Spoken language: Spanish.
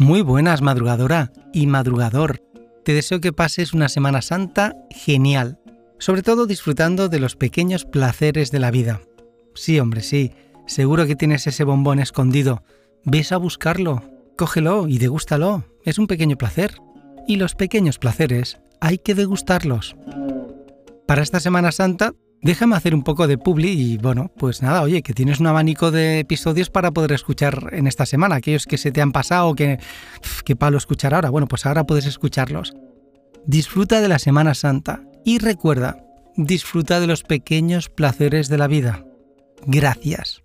Muy buenas, madrugadora y madrugador. Te deseo que pases una Semana Santa genial, sobre todo disfrutando de los pequeños placeres de la vida. Sí, hombre, sí, seguro que tienes ese bombón escondido. Ves a buscarlo, cógelo y degústalo. Es un pequeño placer. Y los pequeños placeres hay que degustarlos. Para esta Semana Santa Déjame hacer un poco de publi y bueno, pues nada, oye, que tienes un abanico de episodios para poder escuchar en esta semana, aquellos que se te han pasado, que qué palo escuchar ahora, bueno, pues ahora puedes escucharlos. Disfruta de la Semana Santa y recuerda, disfruta de los pequeños placeres de la vida. Gracias.